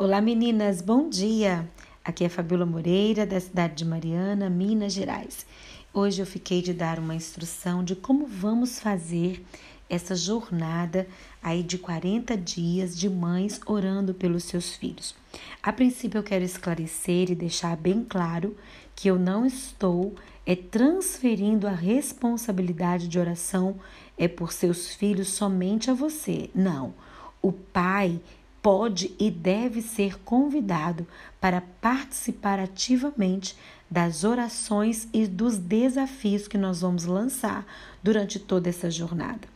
Olá meninas, bom dia! Aqui é Fabiola Moreira, da cidade de Mariana, Minas Gerais. Hoje eu fiquei de dar uma instrução de como vamos fazer essa jornada aí de 40 dias de mães orando pelos seus filhos. A princípio eu quero esclarecer e deixar bem claro que eu não estou é transferindo a responsabilidade de oração é por seus filhos somente a você. Não. O pai pode e deve ser convidado para participar ativamente das orações e dos desafios que nós vamos lançar durante toda essa jornada.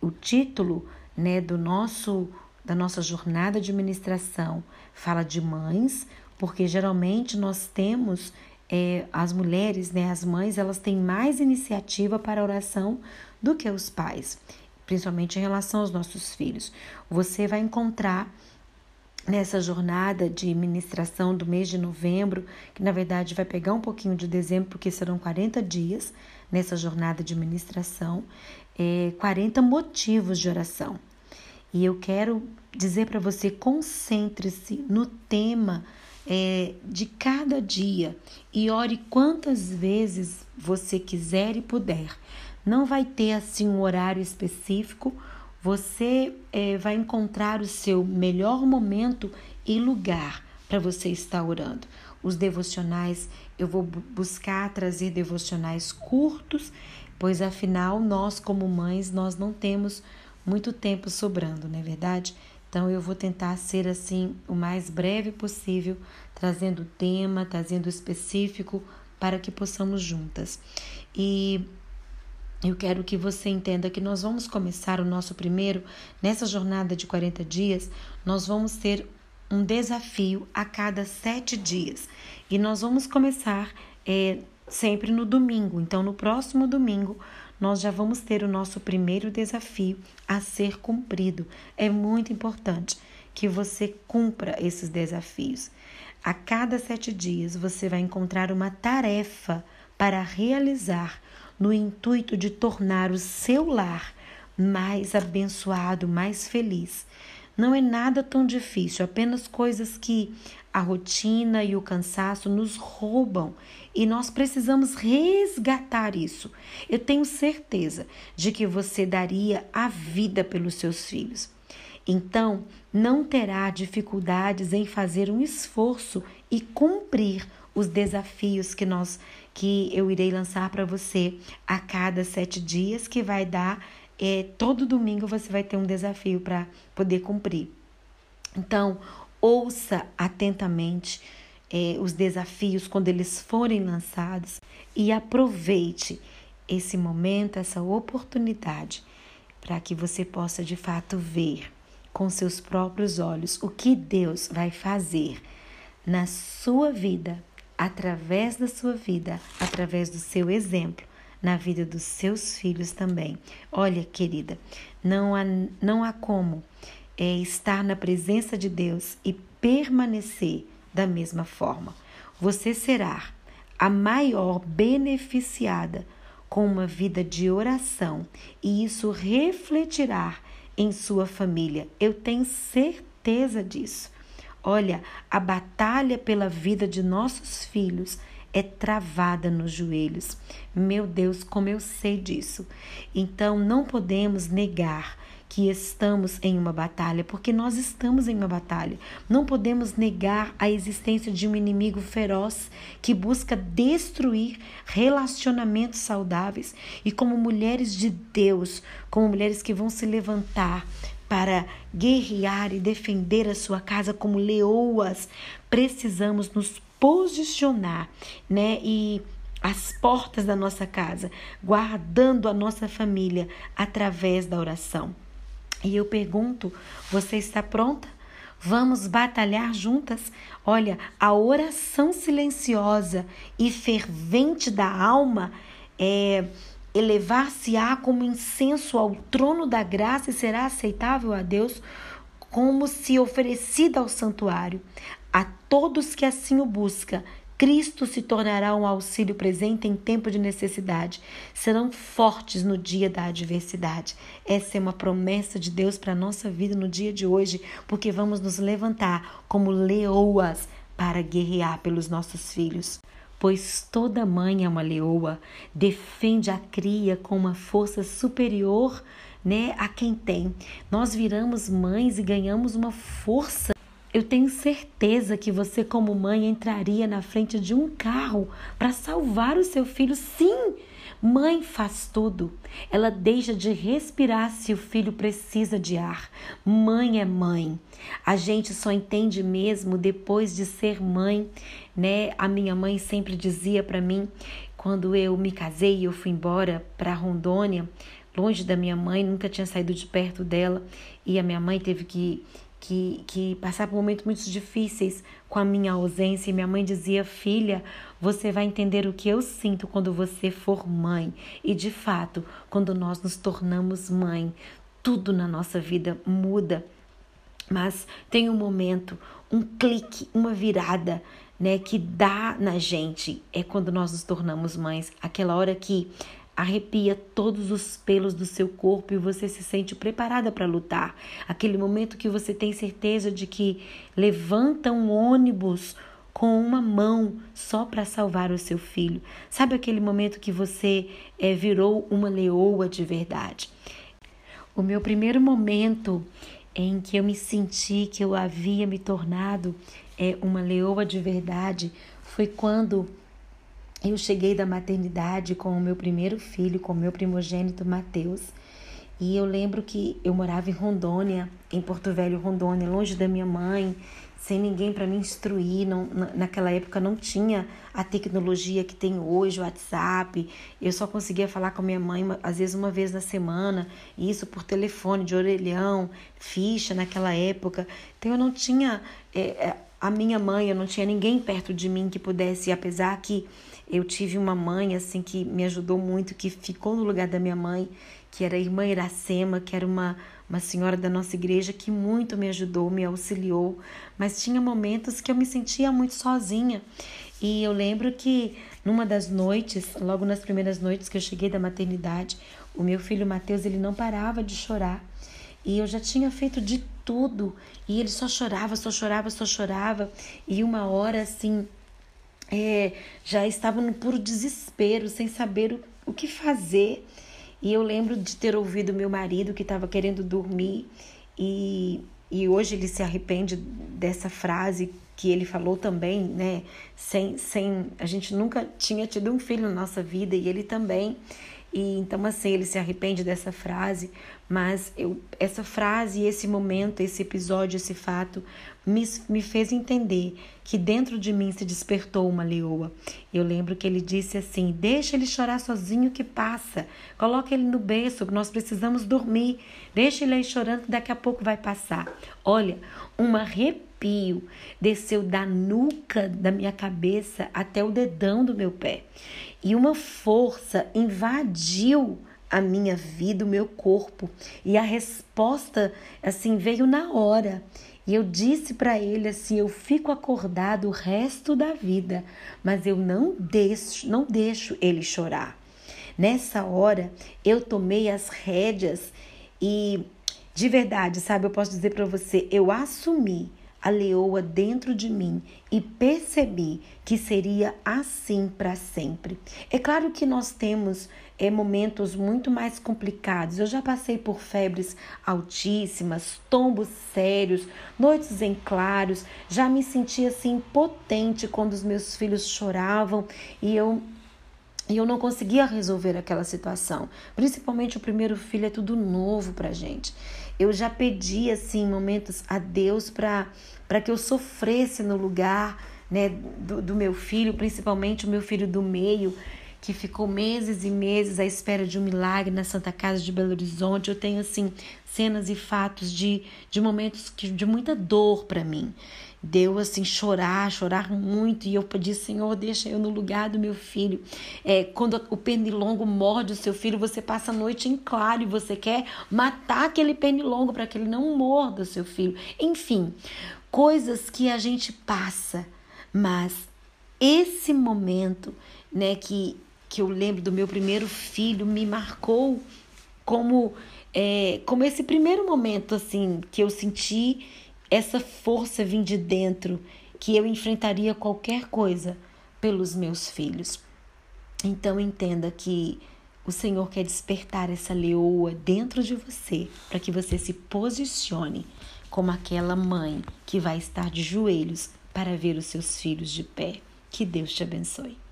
O título, né, do nosso da nossa jornada de ministração fala de mães, porque geralmente nós temos é, as mulheres, né, as mães, elas têm mais iniciativa para oração do que os pais principalmente em relação aos nossos filhos. Você vai encontrar nessa jornada de ministração do mês de novembro, que na verdade vai pegar um pouquinho de dezembro, porque serão 40 dias nessa jornada de ministração, é, 40 motivos de oração. E eu quero dizer para você: concentre-se no tema é, de cada dia e ore quantas vezes você quiser e puder. Não vai ter assim um horário específico. Você é, vai encontrar o seu melhor momento e lugar para você estar orando. Os devocionais, eu vou buscar trazer devocionais curtos, pois afinal nós como mães nós não temos muito tempo sobrando, não é verdade? Então eu vou tentar ser assim o mais breve possível, trazendo tema, trazendo específico para que possamos juntas. E eu quero que você entenda que nós vamos começar o nosso primeiro, nessa jornada de 40 dias, nós vamos ter um desafio a cada sete dias. E nós vamos começar é, sempre no domingo. Então, no próximo domingo, nós já vamos ter o nosso primeiro desafio a ser cumprido. É muito importante que você cumpra esses desafios. A cada sete dias, você vai encontrar uma tarefa para realizar no intuito de tornar o seu lar mais abençoado, mais feliz. Não é nada tão difícil, apenas coisas que a rotina e o cansaço nos roubam e nós precisamos resgatar isso. Eu tenho certeza de que você daria a vida pelos seus filhos. Então, não terá dificuldades em fazer um esforço e cumprir os desafios que nós que eu irei lançar para você a cada sete dias, que vai dar é, todo domingo você vai ter um desafio para poder cumprir. Então, ouça atentamente é, os desafios quando eles forem lançados e aproveite esse momento, essa oportunidade, para que você possa de fato ver com seus próprios olhos o que Deus vai fazer na sua vida através da sua vida, através do seu exemplo, na vida dos seus filhos também. Olha, querida, não há, não há como é, estar na presença de Deus e permanecer da mesma forma. Você será a maior beneficiada com uma vida de oração e isso refletirá em sua família. Eu tenho certeza disso. Olha, a batalha pela vida de nossos filhos é travada nos joelhos. Meu Deus, como eu sei disso. Então não podemos negar que estamos em uma batalha, porque nós estamos em uma batalha. Não podemos negar a existência de um inimigo feroz que busca destruir relacionamentos saudáveis. E como mulheres de Deus, como mulheres que vão se levantar para guerrear e defender a sua casa como leoas, precisamos nos posicionar, né? E as portas da nossa casa, guardando a nossa família através da oração. E eu pergunto: você está pronta? Vamos batalhar juntas? Olha, a oração silenciosa e fervente da alma é elevar-se-á como incenso ao trono da graça e será aceitável a Deus como se oferecida ao santuário. A todos que assim o busca, Cristo se tornará um auxílio presente em tempo de necessidade. Serão fortes no dia da adversidade. Essa é uma promessa de Deus para a nossa vida no dia de hoje, porque vamos nos levantar como leoas para guerrear pelos nossos filhos. Pois toda mãe é uma leoa, defende a cria com uma força superior né, a quem tem. Nós viramos mães e ganhamos uma força eu tenho certeza que você, como mãe, entraria na frente de um carro para salvar o seu filho. Sim, mãe faz tudo. Ela deixa de respirar se o filho precisa de ar. Mãe é mãe. A gente só entende mesmo depois de ser mãe, né? A minha mãe sempre dizia para mim, quando eu me casei e eu fui embora para Rondônia, longe da minha mãe, nunca tinha saído de perto dela, e a minha mãe teve que que, que por momentos muito difíceis com a minha ausência. E minha mãe dizia: Filha, você vai entender o que eu sinto quando você for mãe. E de fato, quando nós nos tornamos mãe, tudo na nossa vida muda. Mas tem um momento, um clique, uma virada, né, que dá na gente. É quando nós nos tornamos mães. Aquela hora que arrepia todos os pelos do seu corpo e você se sente preparada para lutar. Aquele momento que você tem certeza de que levanta um ônibus com uma mão só para salvar o seu filho. Sabe aquele momento que você é, virou uma leoa de verdade? O meu primeiro momento em que eu me senti que eu havia me tornado é, uma leoa de verdade foi quando eu cheguei da maternidade com o meu primeiro filho, com o meu primogênito Mateus. E eu lembro que eu morava em Rondônia, em Porto Velho, Rondônia, longe da minha mãe, sem ninguém para me instruir. Não, naquela época não tinha a tecnologia que tem hoje, o WhatsApp. Eu só conseguia falar com minha mãe, às vezes uma vez na semana, isso por telefone, de orelhão, ficha naquela época. Então eu não tinha é, a minha mãe, eu não tinha ninguém perto de mim que pudesse, apesar que eu tive uma mãe assim que me ajudou muito, que ficou no lugar da minha mãe, que era a irmã Iracema, que era uma, uma senhora da nossa igreja que muito me ajudou, me auxiliou, mas tinha momentos que eu me sentia muito sozinha. E eu lembro que numa das noites, logo nas primeiras noites que eu cheguei da maternidade, o meu filho Mateus, ele não parava de chorar. E eu já tinha feito de tudo, e ele só chorava, só chorava, só chorava. E uma hora assim, é, já estava no puro desespero, sem saber o, o que fazer. E eu lembro de ter ouvido meu marido que estava querendo dormir e, e hoje ele se arrepende dessa frase que ele falou também, né? Sem, sem a gente nunca tinha tido um filho na nossa vida e ele também. E então assim, ele se arrepende dessa frase, mas eu essa frase, esse momento, esse episódio, esse fato me, me fez entender que dentro de mim se despertou uma leoa. Eu lembro que ele disse assim: Deixa ele chorar sozinho que passa. Coloca ele no berço, nós precisamos dormir. Deixa ele aí chorando daqui a pouco vai passar. Olha, um arrepio desceu da nuca da minha cabeça até o dedão do meu pé e uma força invadiu a minha vida, o meu corpo, e a resposta assim veio na hora. E eu disse para ele assim: eu fico acordado o resto da vida, mas eu não deixo, não deixo ele chorar. Nessa hora, eu tomei as rédeas e de verdade, sabe, eu posso dizer para você, eu assumi a leoa dentro de mim e percebi que seria assim para sempre. É claro que nós temos é, momentos muito mais complicados. Eu já passei por febres altíssimas, tombos sérios, noites em claros, já me sentia assim impotente quando os meus filhos choravam e eu e eu não conseguia resolver aquela situação. Principalmente o primeiro filho é tudo novo pra gente. Eu já pedi assim momentos a Deus para para que eu sofresse no lugar, né, do, do meu filho, principalmente o meu filho do meio, que ficou meses e meses à espera de um milagre na Santa Casa de Belo Horizonte. Eu tenho assim cenas e fatos de, de momentos que, de muita dor para mim deu assim chorar, chorar muito, e eu pedi, Senhor, deixa eu no lugar do meu filho. É, quando o pernilongo morde o seu filho, você passa a noite em claro e você quer matar aquele pernilongo para que ele não morda o seu filho. Enfim, coisas que a gente passa, mas esse momento, né, que, que eu lembro do meu primeiro filho, me marcou como, é, como esse primeiro momento, assim, que eu senti essa força vir de dentro, que eu enfrentaria qualquer coisa pelos meus filhos. Então entenda que o Senhor quer despertar essa leoa dentro de você para que você se posicione como aquela mãe que vai estar de joelhos para ver os seus filhos de pé. Que Deus te abençoe.